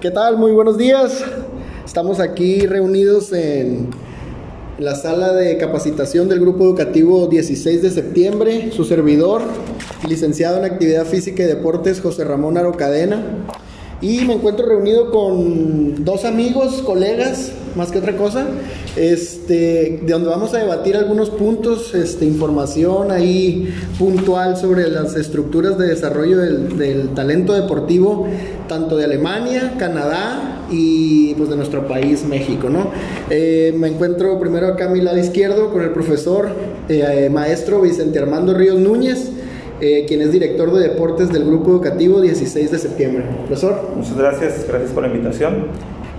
¿Qué tal? Muy buenos días. Estamos aquí reunidos en la sala de capacitación del Grupo Educativo 16 de septiembre. Su servidor, licenciado en Actividad Física y Deportes, José Ramón Arocadena. Y me encuentro reunido con dos amigos, colegas, más que otra cosa, este, de donde vamos a debatir algunos puntos, este, información ahí puntual sobre las estructuras de desarrollo del, talento deportivo, tanto de Alemania, Canadá y pues de nuestro país, México, ¿no? Eh, me encuentro primero acá a mi lado izquierdo con el profesor, eh, maestro Vicente Armando Ríos Núñez. Eh, quien es director de deportes del Grupo Educativo 16 de septiembre. Profesor. Muchas gracias, gracias por la invitación.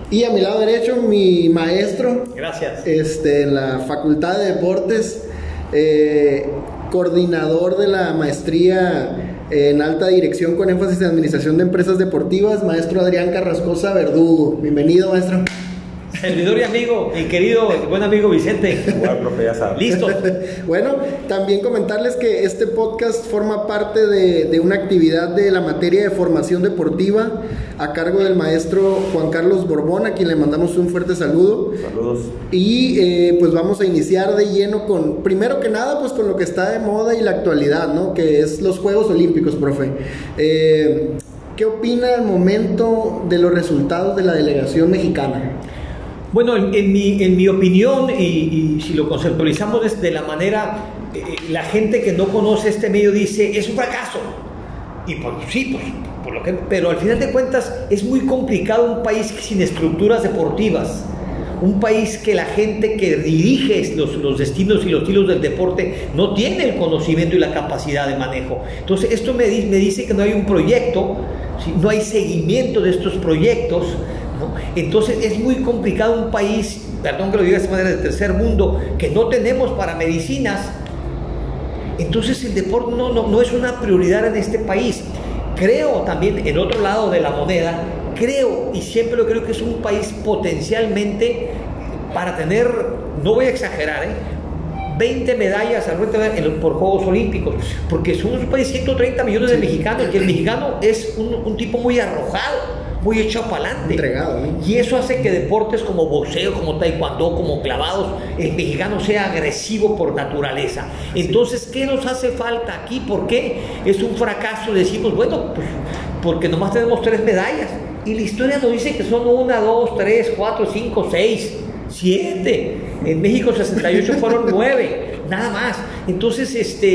Y a mi lado derecho, mi maestro. Gracias. Este, en la Facultad de Deportes, eh, coordinador de la maestría en alta dirección con énfasis en administración de empresas deportivas, maestro Adrián Carrascosa Verdugo. Bienvenido, maestro. Servidor y amigo, mi querido buen amigo Vicente. profe, ya Listo. bueno, también comentarles que este podcast forma parte de, una actividad de la materia de formación deportiva a cargo del maestro Juan Carlos Borbón, a quien le mandamos un fuerte saludo. Saludos. Y eh, pues vamos a iniciar de lleno con, primero que nada, pues con lo que está de moda y la actualidad, ¿no? Que es los Juegos Olímpicos, profe. Eh, ¿Qué opina al momento de los resultados de la delegación mexicana? Bueno, en, mi, en mi, opinión, y, si lo conceptualizamos de la manera, eh, la gente que no conoce este medio dice, es un fracaso. Y por, sí, pues, por lo que, pero al final de cuentas es muy complicado un país sin estructuras deportivas. Un país que la gente que dirige los, los destinos y los estilos del deporte no tiene el conocimiento y la capacidad de manejo. Entonces, esto me, me dice que no hay un proyecto, no hay seguimiento de estos proyectos, entonces es muy complicado un país, perdón que lo diga de esta manera, del tercer mundo, que no tenemos para medicinas. Entonces el deporte no, no, es una prioridad en este país. Creo también, en otro lado de la moneda, creo y siempre lo creo que es un país potencialmente para tener, no voy a exagerar, 20 ¿eh? medallas por Juegos Olímpicos, porque somos un país de 130 millones de mexicanos, y el mexicano es un, un tipo muy arrojado muy echado para adelante. Entregado. Y eso hace que deportes como boxeo, como taekwondo, como clavados, el mexicano sea agresivo por naturaleza. Entonces, ¿qué nos hace falta aquí? ¿Por qué es un fracaso? Decimos, bueno, pues porque nomás tenemos tres medallas. Y la historia nos dice que son una, dos, tres, cuatro, cinco, seis, siete. En México 68 fueron nueve nada más. Entonces, este,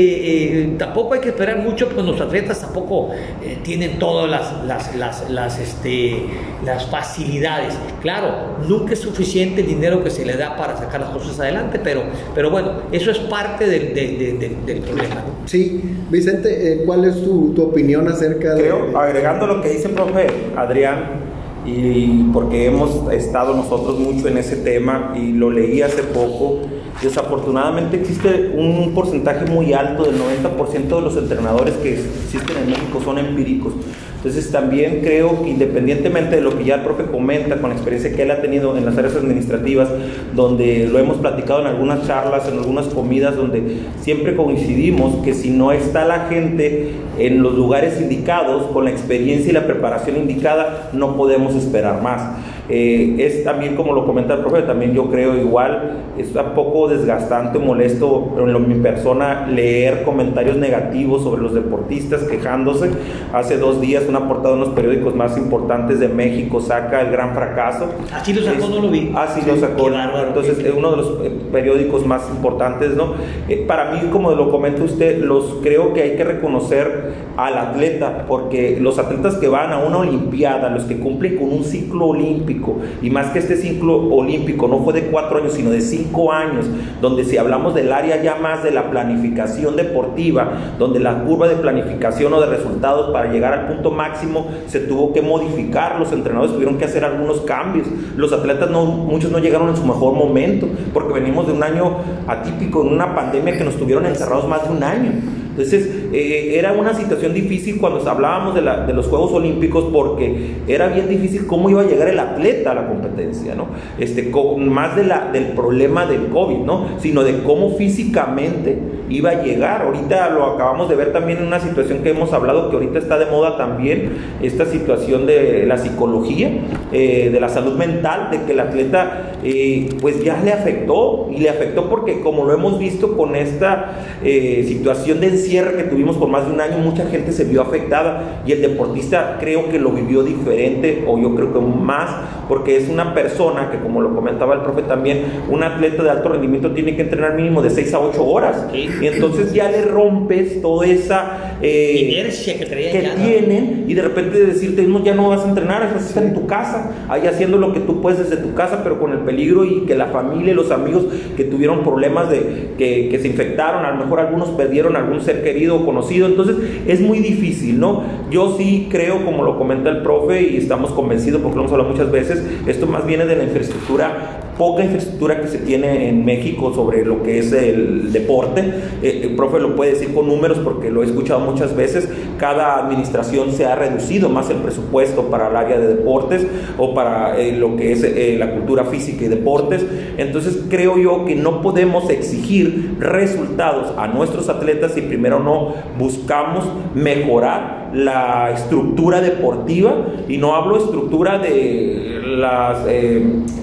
eh, tampoco hay que esperar mucho, porque los atletas tampoco eh, tienen todas las, las, las, este, las facilidades. Claro, nunca es suficiente el dinero que se le da para sacar las cosas adelante, pero, pero bueno, eso es parte del, del, problema. Sí, Vicente, eh, ¿cuál es tu, tu, opinión acerca de... Creo, agregando lo que dice el profe Adrián, y porque hemos estado nosotros mucho en ese tema y lo leí hace poco, desafortunadamente existe un porcentaje muy alto del 90% de los entrenadores que existen en México son empíricos. Entonces también creo que independientemente de lo que ya el profe comenta con la experiencia que él ha tenido en las áreas administrativas, donde lo hemos platicado en algunas charlas, en algunas comidas, donde siempre coincidimos que si no está la gente en los lugares indicados, con la experiencia y la preparación indicada, no podemos esperar más. Eh, es también, como lo comenta el profe, también yo creo igual, es un poco desgastante, molesto en mi persona leer comentarios negativos sobre los deportistas quejándose. Hace dos días una portada de unos periódicos más importantes de México saca el gran fracaso. Así lo sacó, no lo vi. Así lo sacó. Entonces, es uno de los eh, periódicos más importantes, ¿no? Eh, para mí, como lo comenta usted, los creo que hay que reconocer al atleta, porque los atletas que van a una olimpiada, los que cumplen con un ciclo olímpico, y más que este ciclo olímpico no fue de cuatro años, sino de cinco años, donde si hablamos del área ya más de la planificación deportiva, donde la curva de planificación o de resultados para llegar al punto máximo se tuvo que modificar, los entrenadores tuvieron que hacer algunos cambios, los atletas muchos no llegaron en su mejor momento, porque venimos de un año atípico, en una pandemia que nos tuvieron encerrados más de un año. Entonces, eh, era una situación difícil cuando hablábamos de, los Juegos Olímpicos porque era bien difícil cómo iba a llegar el atleta a la competencia, ¿no? Este, más del problema del COVID, ¿no? Sino de cómo físicamente iba a llegar. Ahorita lo acabamos de ver también en una situación que hemos hablado que ahorita está de moda también, esta situación de la psicología, eh, de la salud mental, de que el atleta eh, pues ya le afectó y le afectó porque como lo hemos visto con esta eh, situación de encierre que tuvimos por más de un año, mucha gente se vio afectada y el deportista creo que lo vivió diferente o yo creo que más porque es una persona que como lo comentaba el profe también, un atleta de alto rendimiento tiene que entrenar mínimo de 6 a 8 horas. Y entonces ya le rompes toda esa eh, inercia que, tienen y de repente decirte, no, ya no vas a entrenar, vas a estar en tu casa, ahí haciendo lo que tú puedes desde tu casa, pero con el peligro y que la familia y los amigos que tuvieron problemas de que, que se infectaron, a lo mejor algunos perdieron algún ser querido conocido, entonces es muy difícil, ¿no? Yo sí creo, como lo comenta el profe, y estamos convencidos porque lo hemos hablado muchas veces, esto más viene de la infraestructura poca infraestructura que se tiene en México sobre lo que es el deporte. Eh, el profe lo puede decir con números porque lo he escuchado muchas veces. Cada administración se ha reducido más el presupuesto para el área de deportes o para eh, lo que es eh, la cultura física y deportes. Entonces creo yo que no podemos exigir resultados a nuestros atletas si primero no buscamos mejorar la estructura deportiva y no hablo estructura de las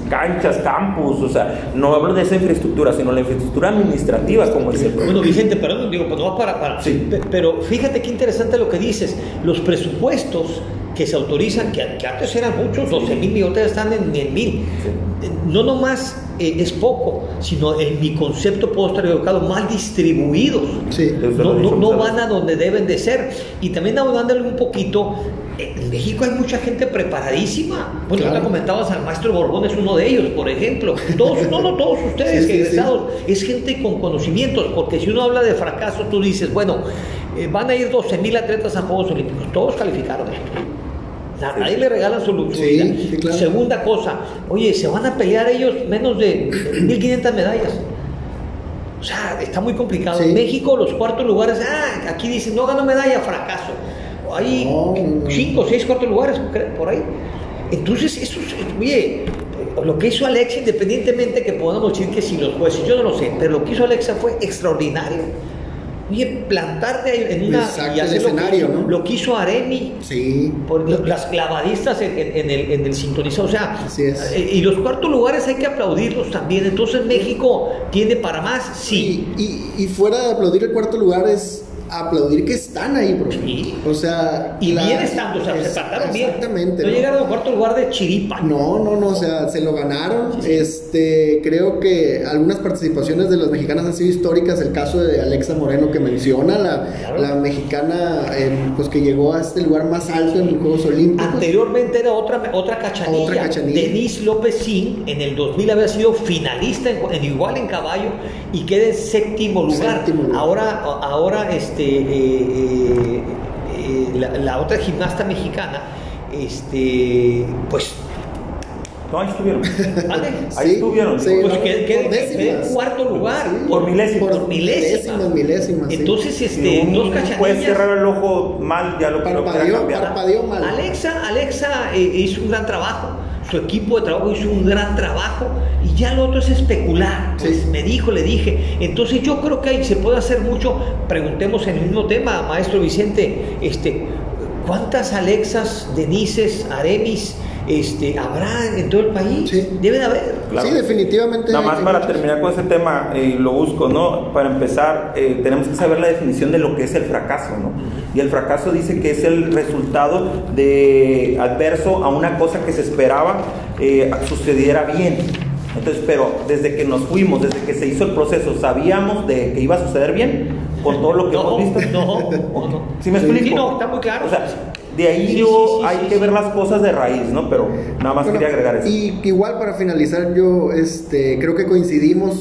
canchas, campus, o sea, no hablo de esa infraestructura, sino la infraestructura administrativa, como dice el Bueno, Vicente, perdón, digo, pues no para, para. Sí. Pero fíjate qué interesante lo que dices. Los presupuestos que se autorizan, que, antes eran muchos, 12 mil millones, están en, en mil. No nomás eh, es poco, sino en mi concepto puedo estar equivocado, mal distribuidos. Sí, no, no, no van a donde deben de ser. Y también dándole un poquito en México hay mucha gente preparadísima. Bueno, claro. comentabas al maestro Borbón, es uno de ellos, por ejemplo. Todos, no, no, todos ustedes que egresados, es gente con conocimientos, porque si uno habla de fracaso, tú dices, bueno, eh, van a ir 12 mil atletas a Juegos Olímpicos, todos calificaron. A nadie le regalan su, su Segunda cosa, oye, se van a pelear ellos menos de 1.500 medallas. O sea, está muy complicado. En México, los cuartos lugares, ah, aquí dicen, no ganó medalla, fracaso hay cinco, seis, cuatro lugares por ahí. Entonces, eso es, oye, lo que hizo Alexa, independientemente que podamos decir que si los jueces, yo no lo sé, pero lo que hizo Alexa fue extraordinario. Oye, plantarte en una y hacer escenario, lo, ¿no? lo que hizo Aremi, sí. por las clavadistas en, en, el, en el sintonizado, o sea, Así es. eh, y los cuartos lugares hay que aplaudirlos también. Entonces México tiene para más, sí. Y, y, y fuera de aplaudir el cuarto lugar es aplaudir que están ahí, bro. Sí. O sea, Y la- bien estando, o sea, es- se trataron bien. Exactamente. No ¿no? llegaron al cuarto lugar de chiripa. No, no, no, o sea, se lo ganaron. Este, creo que algunas participaciones de las mexicanas han sido históricas. El caso de Alexa Moreno que menciona, la, Claro. la mexicana, eh, pues que llegó a este lugar más alto en los Juegos Olímpicos. Anteriormente era otra, otra cachanilla. Otra cachanilla. Denise López Sin en el 2000 había sido finalista en, en igual en caballo y queda en séptimo lugar. Séptimo lugar. Ahora, ahora este, eh, eh, eh, la, la otra gimnasta mexicana, este, pues, No, ahí estuvieron. ¿vale? Ahí Sí, estuvieron. sí, Pues no, que- que- por que- décimas. en cuarto lugar. Sí, Por milésimas. Por milésimas. milésimas, milésimas, sí. Entonces, este, un dos cachanillas. cerrar el ojo mal, ya lo lo Parpadeó, cambiar. parpadeó mal. Alexa, Alexa eh, hizo un gran trabajo. Su equipo de trabajo hizo un gran trabajo y ya lo otro es especular. Pues Sí. me dijo, le dije. Entonces yo creo que ahí se puede hacer mucho. Preguntemos en el mismo tema, maestro Vicente, este, ¿cuántas Alexas, Denises, Aremis este, habrá en todo el país? Sí. Debe de haber. Claro. Sí, definitivamente. Nada más para terminar con ese tema, eh, lo busco, ¿no? Para empezar, eh, tenemos que saber la definición de lo que es el fracaso, ¿no? Y el fracaso dice que es el resultado de adverso a una cosa que se esperaba eh, sucediera bien. Entonces, pero desde que nos fuimos, desde que se hizo el proceso, sabíamos de que iba a suceder bien con todo lo que No, hemos visto. no, no, no. ¿Sí me Sí, explico? no, está muy claro. O sea, de ahí Sí, yo sí, sí, hay sí, que sí. ver las cosas de raíz, ¿no? Pero nada más Bueno, quería agregar eso. Y igual para finalizar, yo este, creo que coincidimos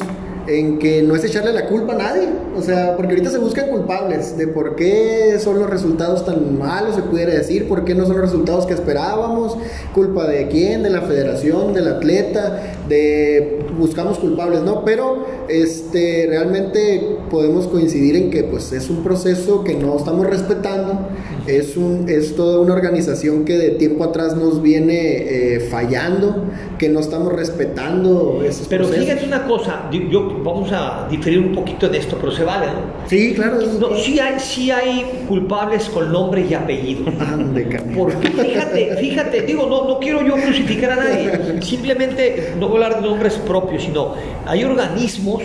en que no es echarle la culpa a nadie. O sea, porque ahorita se buscan culpables de por qué son los resultados tan malos, se pudiera decir, por qué no son los resultados que esperábamos, culpa de quién, de la federación, del atleta, de buscamos culpables, ¿no? Pero este, realmente podemos coincidir en que pues es un proceso que no estamos respetando, es, un, es toda una organización que de tiempo atrás nos viene eh, fallando, que no estamos respetando esos Pero procesos. fíjate una cosa, yo, vamos a diferir un poquito en esto, pero se vale, ¿no? Sí, claro. No, sí, hay, sí hay culpables con nombre y apellido. Ande. Porque fíjate, fíjate, digo, no, no quiero yo crucificar a nadie, simplemente no voy a hablar de nombres propios, sino hay organismos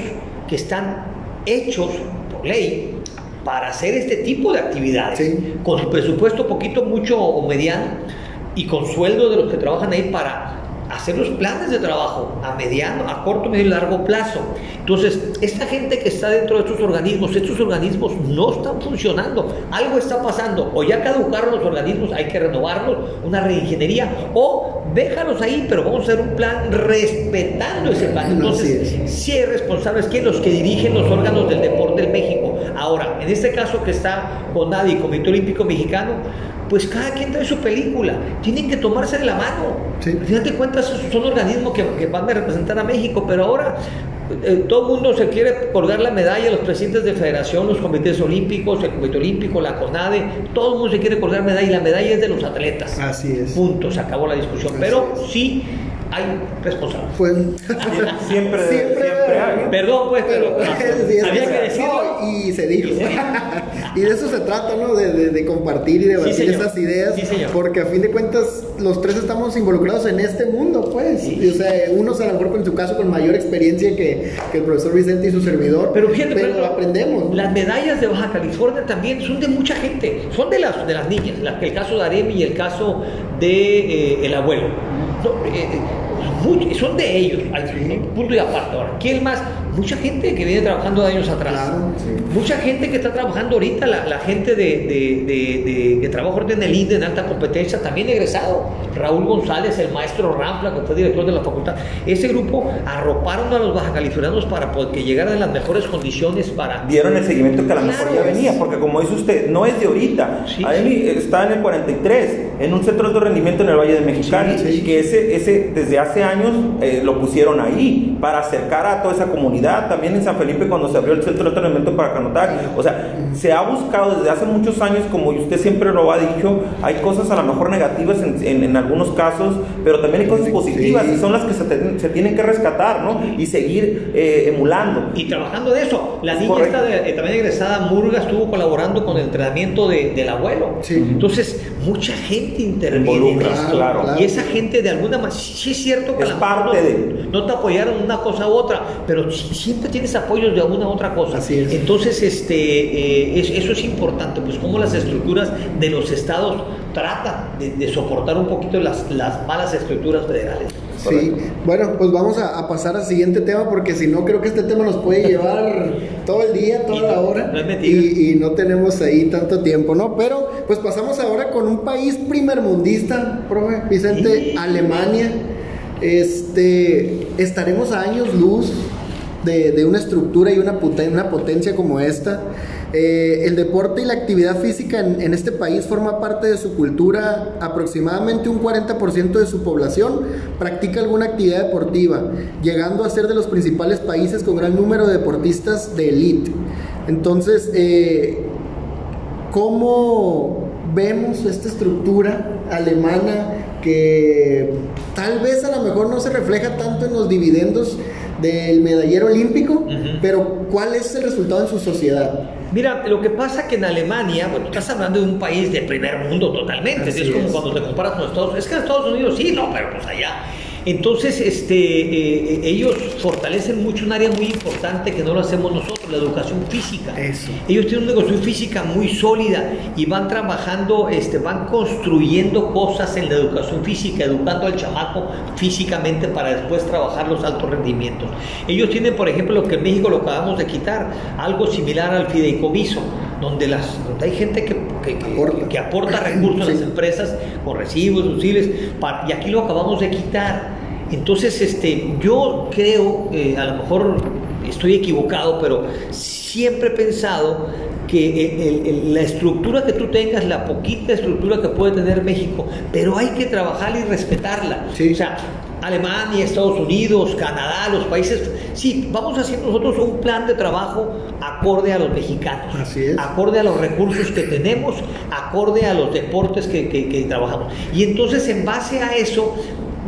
que están hechos por ley para hacer este tipo de actividades, Sí. con su presupuesto poquito, mucho o mediano, y con sueldo de los que trabajan ahí para hacer los planes de trabajo a mediano, a corto, medio y largo plazo. Entonces, esta gente que está dentro de estos organismos, estos organismos no están funcionando, algo está pasando, o ya caducaron los organismos, hay que renovarlos, una reingeniería, o déjalos ahí, pero vamos a hacer un plan respetando ese plan. Entonces, es. sí hay responsables que los que dirigen los órganos del deporte en México. Ahora, en este caso que está con nadie, Comité Olímpico Mexicano, pues cada quien trae su película, tienen que tomarse de la mano. Sí. Al final de cuentas son organismos que, que van a representar a México, pero ahora eh, todo el mundo se quiere colgar la medalla, los presidentes de federación, los comités olímpicos, el Comité Olímpico, la CONADE, todo el mundo se quiere colgar medalla y la medalla es de los atletas. Así es. Punto, se acabó la discusión. Así pero es. sí hay responsables. Pues, Siempre, Siempre- siempre, hay. Perdón, pues, pero, pero sí, había que- decirlo. no, y se dijo. Y se- y de eso se trata, ¿no? De, de- de compartir y debatir señor. esas ideas. Sí, señor. Porque a fin de cuentas, los tres estamos involucrados en este mundo, pues. Sí. Y, o sea, unos a lo mejor en su caso con mayor experiencia que, que el profesor Vicente y su servidor. Pero fíjate, pero ejemplo, aprendemos. Las medallas de Baja California también son de mucha gente, son de las, de las niñas, la- el caso de Aremi y el caso de eh, el abuelo. No, eh, eh, much- son de ellos, hay- punto y aparte. Ahora, ¿quién más? Mucha gente que viene trabajando de años atrás. Claro, sí. Mucha gente que está trabajando ahorita, la, la gente de, de, de, de- ahorita en el INDE en alta competencia, también egresado. Raúl González, el maestro Rampla, que fue director de la facultad. Ese grupo arroparon a los baja californianos para que llegaran en las mejores condiciones para dieron el seguimiento que a lo mejor Claro, ya es- venía, porque como dice usted, no es de ahorita. Sí, Ahí está en el 43, en un centro de alto rendimiento en el Valle de Mexicali, que ese, ese desde hace años eh, lo pusieron ahí para acercar a toda esa comunidad. También en San Felipe cuando se abrió el centro de alto rendimiento para canotaje. O sea, se ha buscado desde hace muchos años, como usted siempre lo ha dicho, hay cosas a lo mejor negativas en, en- en algunos casos, pero también hay cosas Sí. positivas y son las que se, te- se tienen que rescatar, ¿no? Y seguir eh, emulando. Y trabajando de eso, la niña esta de- eh, también egresada, Murga, estuvo colaborando con el entrenamiento de- del abuelo. Sí. Entonces, mucha gente interviene en esto. claro. Y esa gente de alguna manera, sí, sí es cierto que Es a lo mejor parte no, de- no te apoyaron una cosa u otra, pero sí- siempre tienes apoyos de alguna otra cosa. Así es. Entonces, este, eh, es- eso es importante, pues cómo las estructuras de los estados tratan de, de soportar un poquito las, las malas estructuras federales. Sí, bueno, pues vamos a, a pasar al siguiente tema porque si no creo que este tema nos puede llevar todo el día, toda Y la no- hora no y, y no tenemos ahí tanto tiempo, ¿no? Pero pues pasamos ahora con un país primermundista, profe Vicente, Sí. Alemania. Este, estaremos a años luz de, una estructura y una, una potencia como esta. Eh, el deporte y la actividad física en, este país forma parte de su cultura. Aproximadamente un 40% de su población practica alguna actividad deportiva, llegando a ser de los principales países con gran número de deportistas de élite. Entonces, eh, ¿cómo vemos esta estructura alemana que tal vez a lo mejor no se refleja tanto en los dividendos del medallero olímpico, pero ¿cuál es el resultado en su sociedad? Mira, lo que pasa que en Alemania, bueno, estás hablando de un país de primer mundo totalmente, es como cuando te comparas con Estados Unidos, es que en Estados Unidos sí, no, pero pues allá. Entonces, este, eh, ellos fortalecen mucho un área muy importante que no lo hacemos nosotros, la educación física. Eso. Ellos tienen una educación física muy sólida y van trabajando, este, van construyendo cosas en la educación física, educando al chamaco físicamente para después trabajar los altos rendimientos. Ellos tienen, por ejemplo, lo que en México lo acabamos de quitar, algo similar al fideicomiso, donde, las, donde hay gente que, que, que- Aporta. que aporta recursos a las empresas con recibos, pa- y aquí lo acabamos de quitar. Entonces, este, yo creo, eh, a lo mejor estoy equivocado, pero siempre he pensado que la estructura que tú tengas, la poquita estructura que puede tener México, pero hay que trabajarla y respetarla. O sea, Alemania, Estados Unidos, Canadá, los países. Sí, vamos a hacer nosotros un plan de trabajo acorde a los mexicanos, acorde a los recursos que tenemos, acorde a los deportes que, trabajamos. Y entonces, en base a eso,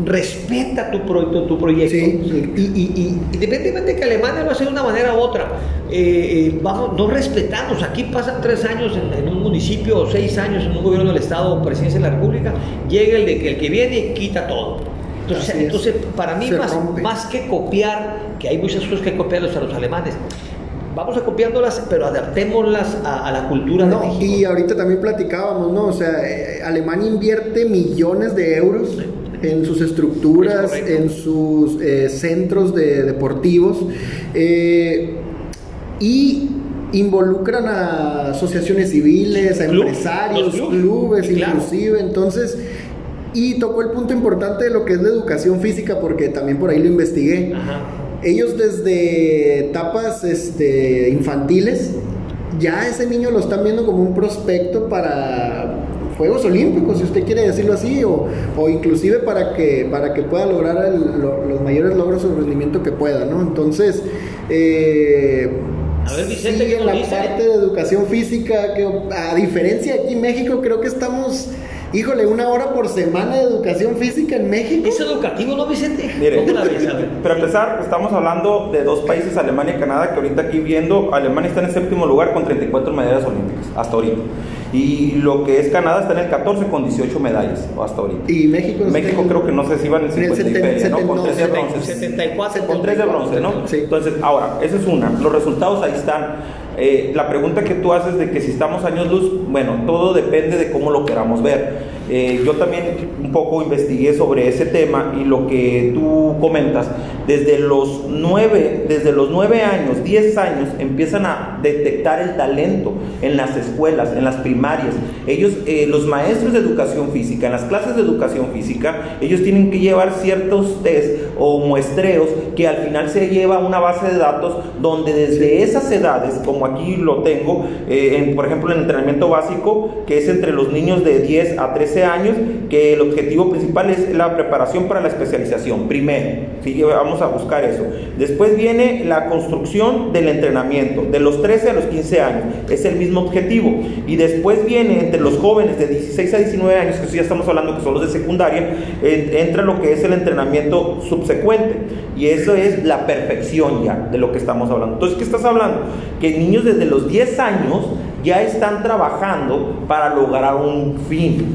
respeta tu, proyecto, tu proyecto. Y, independientemente de que Alemania lo hace de una manera u otra, eh, eh, vamos, no respetamos. Aquí pasan tres años en, un municipio o seis años en un gobierno del Estado o presidencia de la República, llega el de que el que viene y quita todo. Entonces, para mí, más, más, que copiar, que hay muchas cosas que copiarlos a los alemanes, vamos a copiándolas, pero adaptémoslas a, la cultura de México. Y ahorita también platicábamos, ¿no? O sea, eh, Alemania invierte millones de euros en sus estructuras, en sus eh, centros de, deportivos eh, y involucran a asociaciones civiles, a empresarios, clubes, inclusive. Entonces, y tocó el punto importante de lo que es la educación física, porque también por ahí lo investigué. Ellos desde etapas este, infantiles, ya ese niño lo están viendo como un prospecto para Juegos Olímpicos, si usted quiere decirlo así, o, o inclusive para que, para que pueda lograr los mayores logros de rendimiento que pueda, ¿no? Entonces, eh, a ver, Vicente, en la parte de educación física, que a diferencia de aquí en México, creo que estamos Híjole, una hora por semana de educación física en México. ¿Es educativo, no, Vicente? Mire, pero empezar, estamos hablando de dos países, Alemania y Canadá, que ahorita aquí viendo, Alemania está en el séptimo lugar con 34 medallas olímpicas, hasta ahorita. Y lo que es Canadá está en el 14 con 18 medallas hasta ahorita. ¿Y México? México creo que no sé si iban en el 50 ¿no? Con 3 de bronce. 74. Con 3 de bronce, ¿no? Sí. Entonces, ahora, esa es una. Los resultados ahí están. Eh, la pregunta que tú haces de que si estamos años luz, bueno, todo depende de cómo lo queramos ver. Eh, yo también un poco investigué sobre ese tema y lo que tú comentas, desde los nueve, desde los nueve años, 10 años, empiezan a detectar el talento en las escuelas, en las primarias. Ellos, eh, los maestros de educación física, en las clases de educación física, ellos tienen que llevar ciertos test o muestreos que al final se lleva una base de datos donde desde esas edades, como aquí lo tengo, eh, por ejemplo, el entrenamiento básico, que es entre los niños de 10 a 13 años que el objetivo principal es la preparación para la especialización, primero, ¿sí? vamos a buscar eso. Después viene la construcción del entrenamiento, de los 13 a los 15 años, es el mismo objetivo. Y después viene entre los jóvenes de 16 a 19 años, que ya estamos hablando que son los de secundaria, entra lo que es el entrenamiento subsecuente. Y eso es la perfección ya de lo que estamos hablando. Entonces, ¿qué estás hablando? Que niños desde los 10 años ya están trabajando para lograr un fin.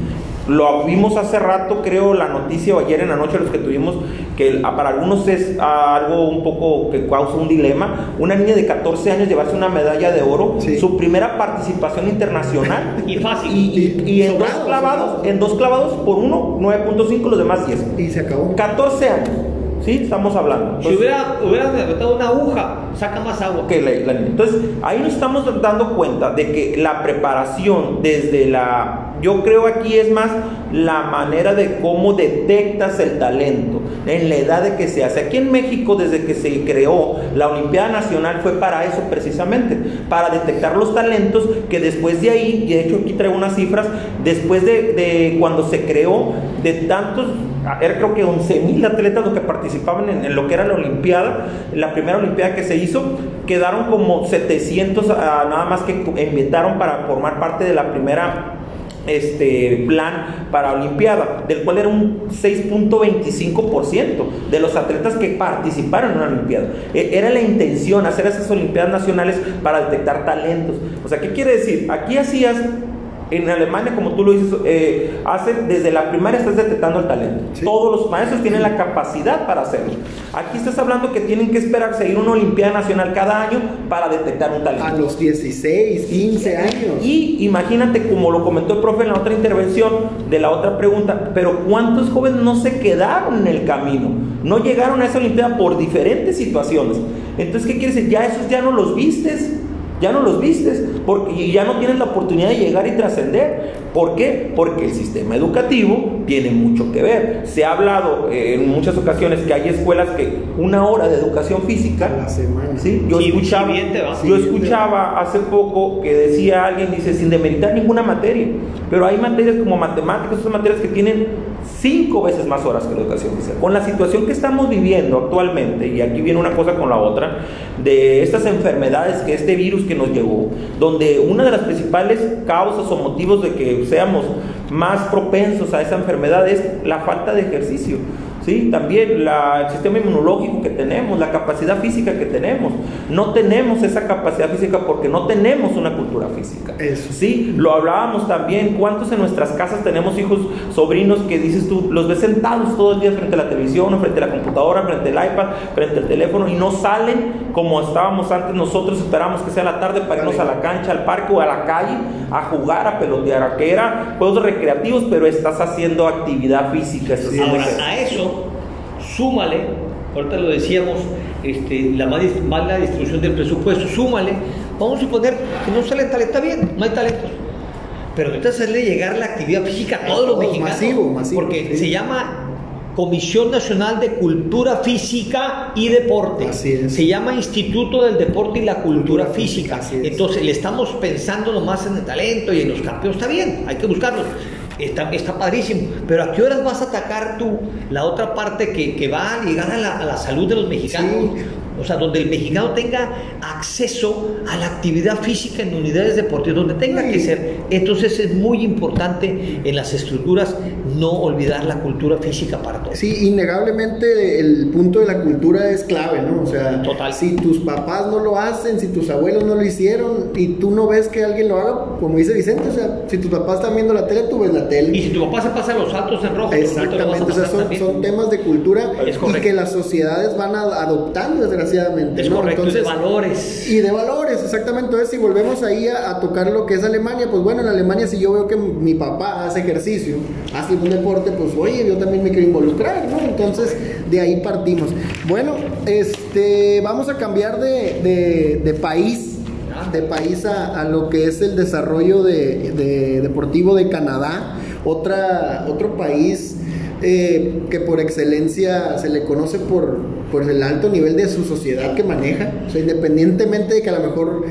Lo vimos hace rato, creo, la noticia o ayer en la noche los que tuvimos, que para algunos es algo un poco que causa un dilema. Una niña de 14 años llevarse una medalla de oro, su primera participación internacional. y fácil. Y, en, dos clavados, en dos clavados por uno, 9.5, los demás 10. Y se acabó. 14 años. ¿Sí? Estamos hablando. si hubiera, hubiera metido una aguja, saca más agua. Que la, entonces, ahí nos estamos dando cuenta de que la preparación desde la yo creo aquí es más la manera de cómo detectas el talento, en la edad de que se hace. Aquí en México, desde que se creó la Olimpiada Nacional, fue para eso precisamente, para detectar los talentos que después de ahí, y de hecho aquí traigo unas cifras, después de, cuando se creó, de tantos, era creo que 11 mil atletas los que participaban en, lo que era la Olimpiada, la primera Olimpiada que se hizo, quedaron como 700 ah, nada más que invitaron para formar parte de la primera este plan para Olimpiada, del cual era un 6.25% de los atletas que participaron en una Olimpiada. E, era la intención hacer esas Olimpiadas nacionales para detectar talentos. O sea, ¿qué quiere decir? Aquí hacías en Alemania, como tú lo dices, eh, hacen desde la primaria estás detectando el talento. Todos los maestros tienen la capacidad para hacerlo. Aquí estás hablando que tienen que esperar seguir una Olimpiada Nacional cada año para detectar un talento. A los 16, 15 años. Y imagínate, como lo comentó el profe en la otra intervención de la otra pregunta, pero ¿cuántos jóvenes no se quedaron en el camino? No llegaron a esa Olimpiada por diferentes situaciones. Entonces, ¿qué quiere decir? Ya esos ya no los vistes ya no los vistes porque ya no tienes la oportunidad de llegar y trascender. ¿Por qué? Porque el sistema educativo tiene mucho que ver. Se ha hablado eh, en muchas ocasiones que hay escuelas que una hora de educación física, la semana. ¿sí? yo, Sí, escuchaba, sí, bien te va. yo escuchaba hace poco que decía alguien, dice, sin demeritar ninguna materia, pero hay materias como matemáticas, otras materias que tienen cinco veces más horas que la educación física. Con la situación que estamos viviendo actualmente, y aquí viene una cosa con la otra, de estas enfermedades, que este virus que nos llegó, donde una de las principales causas o motivos de que seamos más propensos a esa enfermedad es la falta de ejercicio. ¿Sí? También la- el sistema inmunológico que tenemos, la capacidad física que tenemos. No tenemos esa capacidad física porque no tenemos una cultura física. Eso. Sí, lo hablábamos también. ¿Cuántos en nuestras casas tenemos hijos, sobrinos que dices tú, los ves sentados todo el día frente a la televisión, frente a la computadora, frente al iPad, frente al teléfono y no salen como estábamos antes? Nosotros esperamos que sea la tarde para irnos a la cancha, al parque o a la calle a jugar, a pelotear, a que era juegos recreativos, pero estás haciendo actividad física. estás haciendo Ahora, ejercicio. a eso, súmale, ahorita lo decíamos, este, la mal- mala distribución del presupuesto, súmale, vamos a suponer que no sale talento, está bien, no hay talentos. Pero ahorita hacerle llegar la actividad física a todos los Oh, mexicanos. masivo, masivo, Porque sí. se llama Comisión Nacional de Cultura Física y Deporte. Así es. Se llama Instituto del Deporte y la Cultura, Cultura Física. Entonces le estamos pensando nomás en el talento y en los campeones. Está bien, hay que buscarlos. Está, está padrísimo. Pero ¿a qué horas vas a atacar tú la otra parte que, que va a la, a la salud de los mexicanos? O sea, donde el mexicano tenga acceso a la actividad física en unidades deportivas, donde tenga que ser. Entonces es muy importante en las estructuras no olvidar la cultura física para todos. Sí, innegablemente el punto de la cultura es clave, ¿no? O sea, Total. si tus papás no lo hacen, si tus abuelos no lo hicieron y tú no ves que alguien lo haga, como dice Vicente, o sea, si tus papás están viendo la tele, tú ves la Y tele. si tu papá se pasa los saltos en rojo, tú te lo vas a Exactamente, o sea, pasar son, son temas de cultura Es y que las sociedades van adoptando, desgraciadamente. Es ¿no? correcto, y de Entonces, valores. Y de valores, exactamente. Entonces, si volvemos ahí a, a tocar lo que es Alemania, pues bueno, en Alemania si yo veo que mi papá hace ejercicio, hace algún deporte, pues oye, yo también me quiero involucrar, ¿no? Entonces, de ahí partimos. Bueno, este, vamos a cambiar de, de- de país, de país a, a lo que es el desarrollo de, de- deportivo de Canadá, otra, otro país eh, que por excelencia se le conoce por, por el alto nivel de su sociedad que maneja. O sea, independientemente de que a lo mejor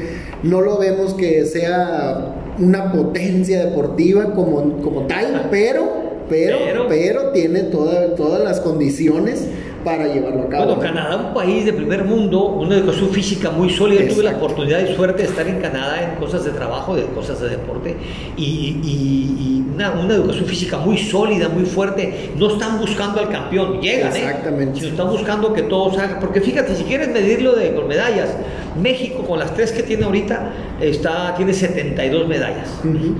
no lo vemos que sea una potencia deportiva como, como tal, pero, pero, Pero- pero, tiene toda- todas las condiciones para llevarlo a cabo. Bueno, ¿no? Canadá, un país de primer mundo, una educación física muy sólida. Yo Tuve la Exacto. oportunidad y suerte de estar en Canadá en cosas de trabajo, de cosas de deporte, y, y- y una, una educación física muy sólida, muy fuerte. No están buscando al campeón, llegan, ¿eh? Exactamente. Sino están buscando que todos hagan. Porque fíjate, si quieres medirlo de, con medallas, México con las tres que tiene ahorita está, tiene 72 medallas. Ujú.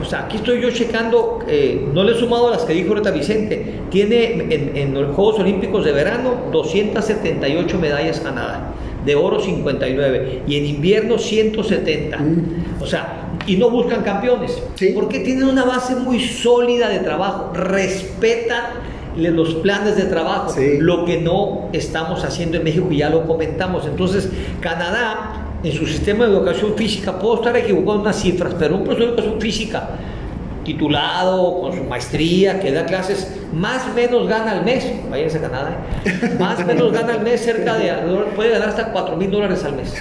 O sea, aquí estoy yo checando, eh, no le he sumado las que dijo ahorita Vicente, tiene en, en los Juegos Olímpicos de verano 278 medallas Canadá, de oro 59 y en invierno 170. Mm. O sea, y no buscan campeones, Sí. porque tienen una base muy sólida de trabajo, respetan los planes de trabajo, Sí. lo que no estamos haciendo en México y ya lo comentamos. Entonces, Canadá, en su sistema de educación física, puedo estar equivocado en unas cifras, pero un profesor de educación física titulado, con su maestría, que da clases, más o menos gana al mes, váyanse a Canadá, ¿eh? más o menos gana al mes cerca de, puede ganar hasta 4 mil dólares al mes.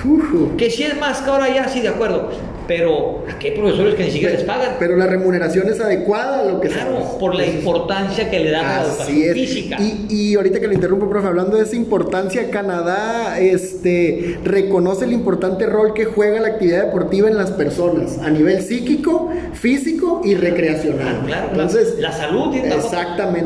Que si es más que ahora ya, sí, de acuerdo, pero aquí hay profesores que ni siquiera les pagan. Pero la remuneración es adecuada a lo que Claro, sabes. por la importancia que le dan a la Así educación es. física. Y, y ahorita que lo interrumpo, profe, hablando de esa importancia, Canadá este, reconoce el importante rol que juega la actividad deportiva en las personas a nivel psíquico, físico y recreacional. Claro, claro, Entonces, la salud tiene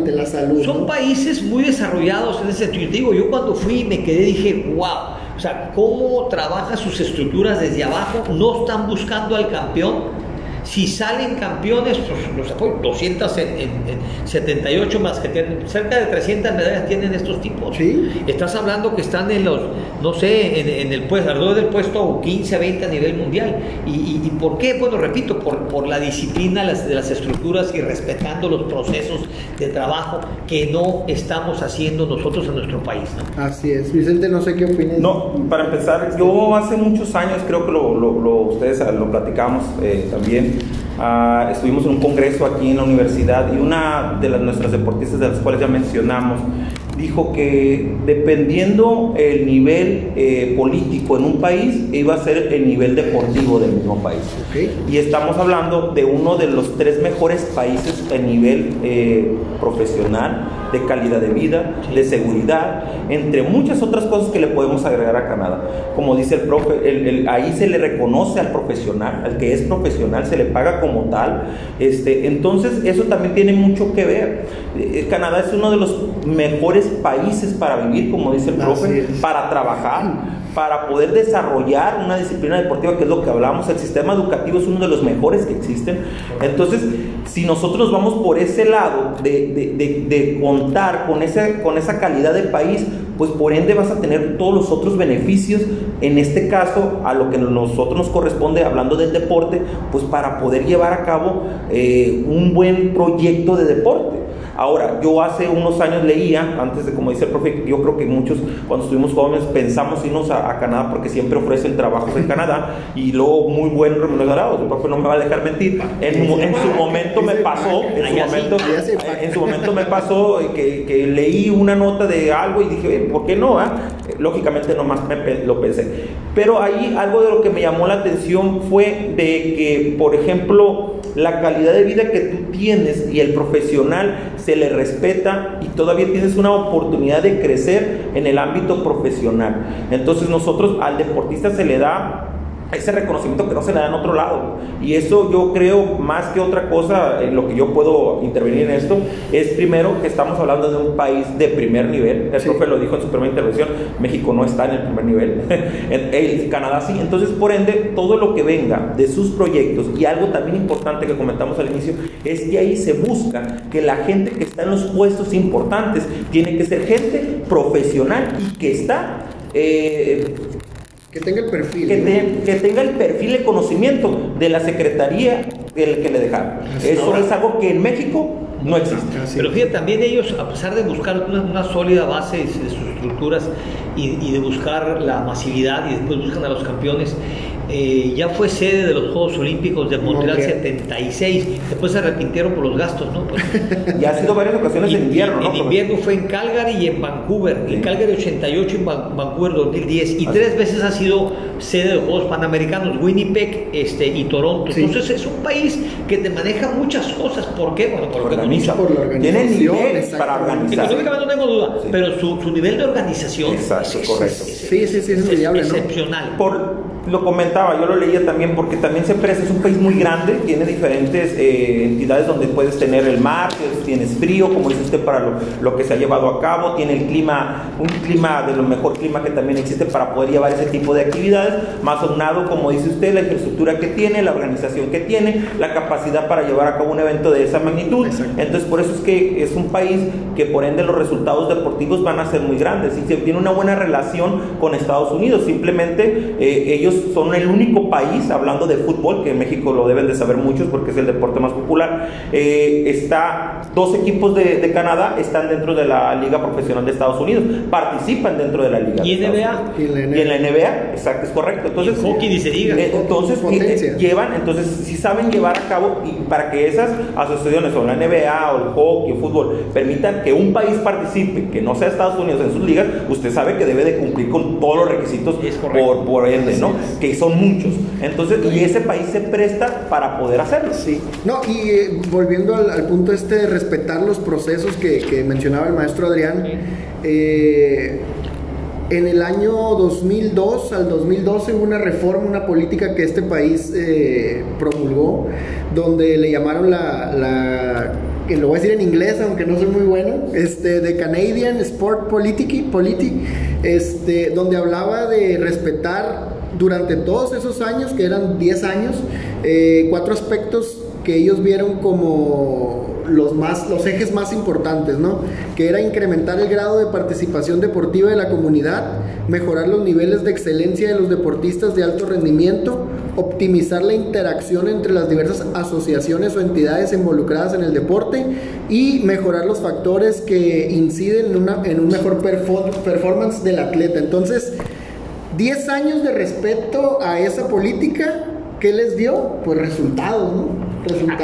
la salud. Son ¿no? países muy desarrollados en ese sentido. Yo digo, yo cuando fui me quedé dije, wow, o sea, cómo trabaja sus estructuras desde abajo, no están buscando al campeón, Si salen campeones, los apoyo. 278 más que tienen, cerca de 300 medallas tienen estos tipos. Sí. Estás hablando que están en los, no sé, en, en el puesto, alrededor del puesto 15, 20 a nivel mundial. ¿Y, y, y por qué? Bueno, repito, por, por la disciplina las, de las estructuras y respetando los procesos de trabajo que no estamos haciendo nosotros en nuestro país. ¿no? Así es. Vicente, no sé qué opinas. No, para empezar, yo hace muchos años, creo que lo, lo, lo ustedes lo platicamos eh, también, uh, estuvimos en un congreso aquí en la universidad y una de las, nuestras deportistas de las cuales ya mencionamos, dijo que dependiendo el nivel eh, político en un país, iba a ser el nivel deportivo del mismo país. Okay. Y estamos hablando de uno de los tres mejores países a nivel eh, profesional, de calidad de vida, de seguridad, entre muchas otras cosas que le podemos agregar a Canadá. Como dice el profe, el, el, ahí se le reconoce al profesional, al que es profesional, se le paga como tal. Este, entonces, eso también tiene mucho que ver. Eh, Canadá es uno de los mejores países para vivir, como dice el profe, para trabajar para poder desarrollar una disciplina deportiva, que es lo que hablamos, el sistema educativo es uno de los mejores que existen. Entonces, si nosotros vamos por ese lado de, de, de, contar con, ese, con esa calidad de país, pues por ende vas a tener todos los otros beneficios, en este caso, a lo que nosotros nos corresponde, hablando del deporte, pues para poder llevar a cabo eh, un buen proyecto de deporte. Ahora, yo hace unos años leía, antes de como dice el profe, yo creo que muchos cuando estuvimos jóvenes pensamos irnos a, a Canadá porque siempre ofrecen trabajos en Canadá y luego muy buen remunerado. El profe no me va a dejar mentir. En, en su momento me pasó, en su momento, en su momento me pasó que, que leí una nota de algo y dije, ¿por qué no? Ah? Lógicamente nomás me, lo pensé. Pero ahí algo de lo que me llamó la atención fue de que, por ejemplo, la calidad de vida que tú tienes y el profesional se le respeta y todavía tienes una oportunidad de crecer en el ámbito profesional. Entonces nosotros al deportista se le da ese reconocimiento que no se le da en otro lado. Y eso yo creo, más que otra cosa, en lo que yo puedo intervenir en esto, es primero que estamos hablando de un país de primer nivel. El sí. profe lo dijo en su primera intervención, México no está en el primer nivel, el Canadá sí. Entonces, por ende, todo lo que venga de sus proyectos, y algo también importante que comentamos al inicio, es que ahí se busca que la gente que está en los puestos importantes tiene que ser gente profesional y que está... Eh, que tenga el perfil. Que, te, que, tenga el perfil de conocimiento de la secretaría que, que le dejaron. Eso Ahora, es algo que en México no existe. Pero fíjate, también ellos, a pesar de buscar una, una sólida base de sus estructuras y, y, de buscar la masividad y después buscan a los campeones, eh, ya fue sede de los Juegos Olímpicos de Montreal okay. 76. Después se arrepintieron por los gastos, ¿no? Pues, y ha sido varias ocasiones y, en invierno, ¿no? En invierno fue en Calgary y en Vancouver. Sí. En Calgary 88 y en Vancouver 2010. Y Así. tres veces ha sido sede de Juegos Panamericanos, Winnipeg este, y Toronto. Sí. Entonces es un país que te maneja muchas cosas. ¿Por qué? Bueno, por, organiza. Por la organización. Tiene nivel para organizar. Económicamente no tengo duda, sí. pero su, su, nivel de organización Exacto, es, correcto. Es, sí, sí, sí, es, es ¿no? excepcional. Por, lo comentaba, yo lo leía también porque también se presta, es un país muy grande, tiene diferentes eh, entidades donde puedes tener el mar, tienes frío, como dice usted, para lo, lo, que se ha llevado a cabo, tiene el clima, un clima de lo mejor clima que también existe para poder llevar ese tipo de actividades, más aunado, como dice usted, la infraestructura que tiene, la organización que tiene, la capacidad para llevar a cabo un evento de esa magnitud. Exacto. Entonces, por eso es que es un país que por ende los resultados deportivos van a ser muy grandes y tiene una buena relación con Estados Unidos, simplemente eh, ellos son el único país, hablando de fútbol, que en México lo deben de saber muchos porque es el deporte más popular, eh, está, dos equipos de, de, Canadá están dentro de la Liga Profesional de Estados Unidos, participan dentro de la Liga. ¿Y en NBA? Y en la NBA, exacto, es correcto. Entonces, y hockey dice diga. Eh, entonces, eh, llevan, entonces, si saben llevar a cabo, y para que esas asociaciones, o la NBA, o el hockey, o fútbol, permitan que un país participe, que no sea Estados Unidos en sus ligas, usted sabe que debe de cumplir con todos los requisitos por, por ende, ¿no? Que son muchos. Entonces, y ese país se presta para poder hacerlo. Sí. No, y eh, volviendo al, al, punto este de respetar los procesos que, que mencionaba el maestro Adrián, sí. eh, en el año 2002 al 2012 hubo una reforma, una política que este país eh, promulgó, donde le llamaron la, la que lo voy a decir en inglés, aunque no soy muy bueno, este, de Canadian Sport Politics, Politi, este, donde hablaba de respetar durante todos esos años, que eran 10 años, eh, cuatro aspectos que ellos vieron como los, más, los ejes más importantes, ¿no? Que era incrementar el grado de participación deportiva de la comunidad, mejorar los niveles de excelencia de los deportistas de alto rendimiento, optimizar la interacción entre las diversas asociaciones o entidades involucradas en el deporte y mejorar los factores que inciden en, una, en un mejor performance del atleta. Entonces, 10 años de respeto a esa política, ¿qué les dio? Pues resultados, ¿no? Resultados.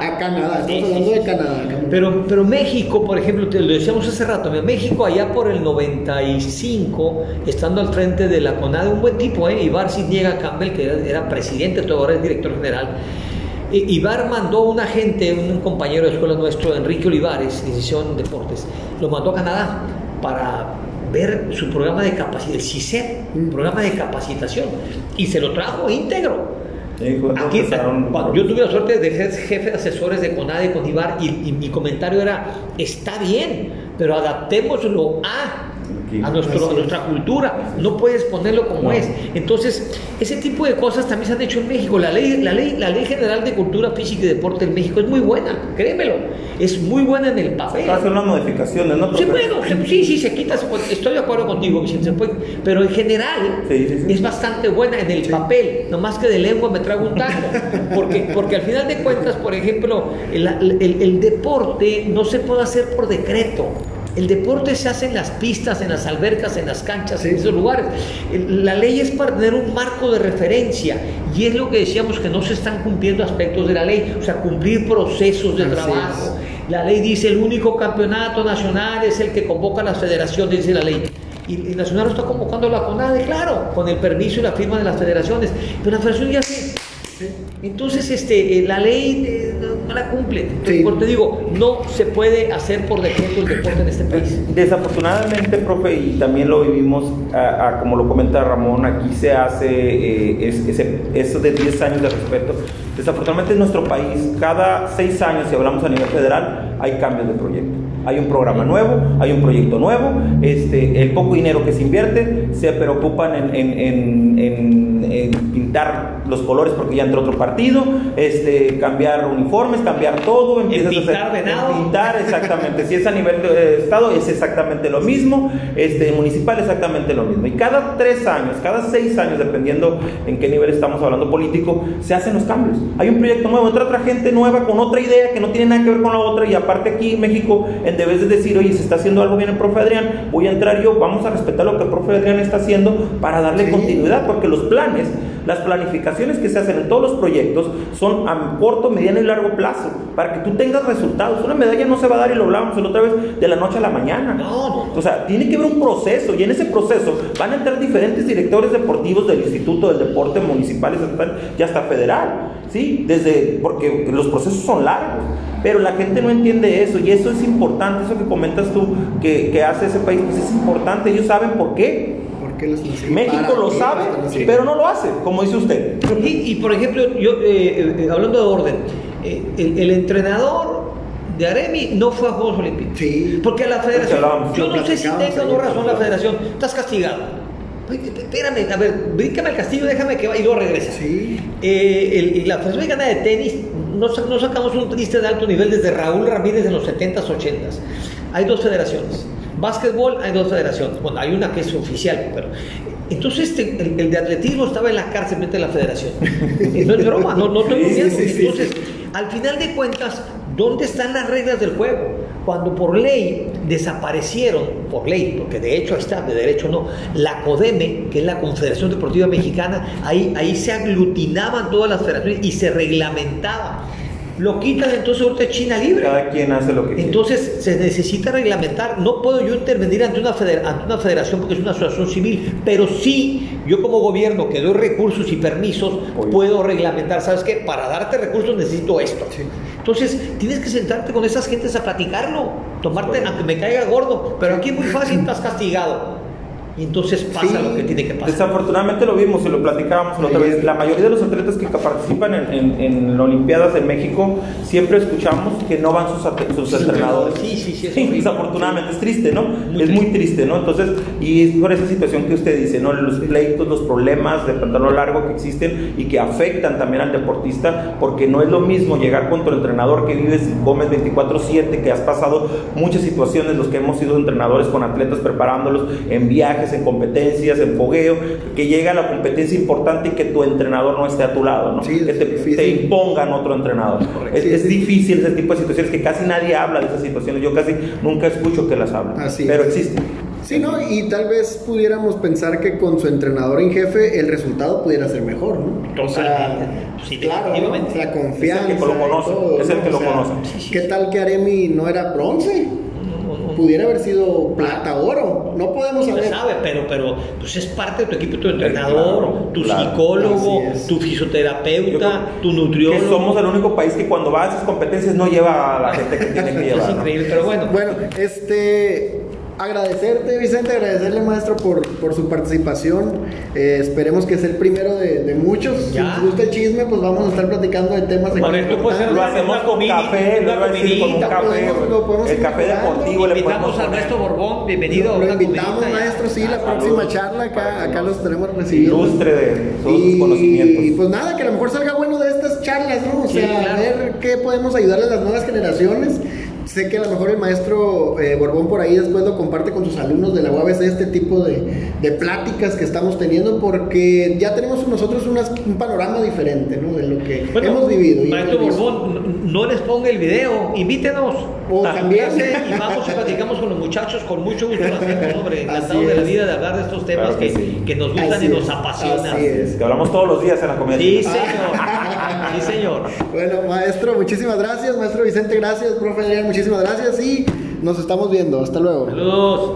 A Canadá, estamos hablando de Canadá. Pero, pero México, por ejemplo, te lo decíamos hace rato, México allá por el 95, estando al frente de la CONADE, un buen tipo, ¿eh? Ibar Niega Campbell, que era, presidente, todo ahora es director general. Ibar mandó un agente, un compañero de escuela nuestro, Enrique Olivares, decisión Deportes, lo mandó a Canadá para ver su programa de capacitación, el CICEP, un programa de capacitación, y se lo trajo íntegro. Aquí, yo tuve la suerte de ser jefe de asesores de CONADE y CONIVAR y, y mi comentario era, está bien, pero adaptémoslo a a, nuestro, nuestra cultura, no puedes ponerlo como es. Entonces, ese tipo de cosas también se han hecho en México. La ley, la, ley, la ley General de Cultura Física y Deporte en México es muy buena, créemelo, es muy buena en el papel. Se hacer unas modificaciones, ¿no? Sí, bueno, sí, sí, se quita, estoy de acuerdo contigo, Vicente, pero en general es bastante buena en el papel, nomás que de lengua me trago un taco, porque, porque al final de cuentas, por ejemplo, el, el, el deporte no se puede hacer por decreto. El deporte se hace en las pistas, en las albercas, en las canchas, en esos lugares. La ley es para tener un marco de referencia y es lo que decíamos que no se están cumpliendo aspectos de la ley, o sea, cumplir procesos de trabajo. La ley dice el único campeonato nacional es el que convoca a las federaciones, dice la ley. Y, el Nacional lo está convocando la CONADE, claro, con el permiso y la firma de las federaciones. Pero la federación ya se entonces, este, eh, la ley eh, no, la cumple. Porque te digo, no se puede hacer por decreto el deporte en este país. Desafortunadamente, profe, y también lo vivimos, como lo comenta Ramón, aquí se hace eh, ese, eso de 10 años de respeto. Desafortunadamente en nuestro país, cada 6 años, si hablamos a nivel federal, hay cambios de proyecto. Hay un programa nuevo, hay un proyecto nuevo, este, el poco dinero que se invierte, se preocupan en, en pintar los colores porque ya entró otro partido, este, cambiar uniformes, cambiar todo, empiezas pintar a hacer, pintar exactamente, si es a nivel de estado es exactamente lo mismo, este, municipal exactamente lo mismo. Y cada tres años, cada seis años, dependiendo en qué nivel estamos hablando político, se hacen los cambios. Hay un proyecto nuevo, entra otra gente nueva con otra idea que no tiene nada que ver con la otra y aparte aquí en México, en vez de decir, oye, se está haciendo algo bien el profe Adrián, voy a entrar yo, vamos a respetar lo que el profe Adrián está haciendo para darle continuidad, porque los planes las planificaciones que se hacen en todos los proyectos son a corto, mediano y largo plazo, para que tú tengas resultados. Una medalla no se va a dar, y lo hablábamos la otra vez, de la noche a la mañana. No, O sea, tiene que haber un proceso, y en ese proceso van a entrar diferentes directores deportivos del Instituto del Deporte Municipal y hasta federal, ¿sí? Desde, porque los procesos son largos. Pero la gente no entiende eso y eso es importante, eso que comentas tú que, que hace ese país, pues es importante, ellos saben por qué. México lo sabe, pero no lo hace, como dice usted. Y, por ejemplo, yo eh, eh, hablando de orden, eh, el, entrenador de Aremi no fue a Juegos Olímpicos. Sí. Porque la federación. Yo no sé si tenga o no razón la federación. Estás castigado. Espérame, a ver, bríncame el castillo, déjame que vaya y luego regresa. Sí. la Federación Mexicana de Tenis, no, no, sacamos un tenista de alto nivel desde Raúl Ramírez en los 70s, 80s. Hay dos federaciones. Básquetbol hay dos federaciones. Bueno, hay una que es oficial, pero. Entonces, este, el, de atletismo estaba en la cárcel frente la federación. no es broma, no, no estoy Entonces, al final de cuentas, ¿dónde están las reglas del juego? Cuando por ley desaparecieron, por ley, porque de hecho está, de derecho no, la CODEME, que es la Confederación Deportiva Mexicana, ahí, ahí se aglutinaban todas las federaciones y se reglamentaba lo quitan, entonces ahorita China libre. Cada quien hace lo que quiere. Entonces se necesita reglamentar. No puedo yo intervenir ante una, ante una federación porque es una asociación civil, pero sí, yo como gobierno que doy recursos y permisos, puedo reglamentar. ¿Sabes qué? Para darte recursos necesito esto. Entonces tienes que sentarte con esas gentes a platicarlo, tomarte, aunque me caiga gordo, pero aquí es muy fácil, estás castigado. Y entonces pasa Sí. lo que tiene que pasar. Desafortunadamente lo vimos y lo platicábamos la otra vez. La mayoría de los atletas que participan en, en, en Olimpiadas en México siempre escuchamos que no van sus, entrenadores. Sí, sí, sí, horrible. desafortunadamente es triste, ¿no? Muy es muy triste. triste, ¿no? Entonces, y es por esa situación que usted dice, ¿no? Los pleitos, los problemas de pantalón largo que existen y que afectan también al deportista, porque no es lo mismo llegar con tu entrenador que vives y comes 24/7, que has pasado muchas situaciones, los que hemos sido entrenadores con atletas preparándolos en viajes, en competencias, en fogueo, que llega la competencia importante y que tu entrenador no esté a tu lado, ¿no? Sí, que te, te impongan otro entrenador. Es, Sí, es sí. difícil ese tipo de situaciones que casi nadie habla de esas situaciones. Yo casi nunca escucho que las hablen, Así pero es. existen. Sí, ¿no? Y tal vez pudiéramos pensar que con su entrenador en jefe el resultado pudiera ser mejor, ¿no? O sea, Sí, claro, la confianza. Es el que lo conoce, todo, es el ¿no? que O lo sea, conoce. ¿Qué tal que Aremi no era bronce? Pudiera haber sido plata, oro. No podemos No se saber. sabe, pero, pero pues es parte de tu equipo, tu entrenador, claro, tu claro. psicólogo, es. tu fisioterapeuta, creo tu Que nutriólogo. somos el único país que cuando va a esas competencias no lleva a la gente que tiene que es llevar. ¿no? increíble, pero bueno. Bueno, este. Agradecerte, Vicente, agradecerle, maestro, por, por su participación. Eh, esperemos que sea el primero de, de muchos. Ya. Si te gusta el chisme, pues vamos a estar platicando de temas de puede ser Lo hacemos con comidita, café, lo a un café. podemos- lo podemos el café deportivo le Invitamos poner. Ernesto Borbón, bienvenido. a Lo invitamos, maestro, sí, la Ah, próxima saludos. charla acá, acá los tenemos recibidos. Ilustre de todos sus Y conocimientos. pues nada, que a lo mejor salga bueno de estas charlas, ¿no? O Sí, sea, claro. ver qué podemos ayudarle a las nuevas generaciones. Sé que a lo mejor el maestro eh, Borbón por ahí después lo comparte con sus alumnos de la UABC, este tipo de, de pláticas que estamos teniendo, porque ya tenemos nosotros unas- un panorama diferente, ¿no? De lo que Bueno, hemos vivido. y Maestro. Borbón, no- les ponga el video, invítenos. O también. Y vamos y platicamos con los muchachos, con mucho gusto. Encantado Así de la vida de hablar de estos temas Claro que que, sí. que nos gustan Así y nos apasionan. así es. Que hablamos todos los días en la comida. Sí, señor. Sí, señor. Bueno, maestro, muchísimas gracias. Maestro Vicente, gracias. Profe Adrián, muchísimas gracias. Y nos estamos viendo. Hasta luego. Saludos.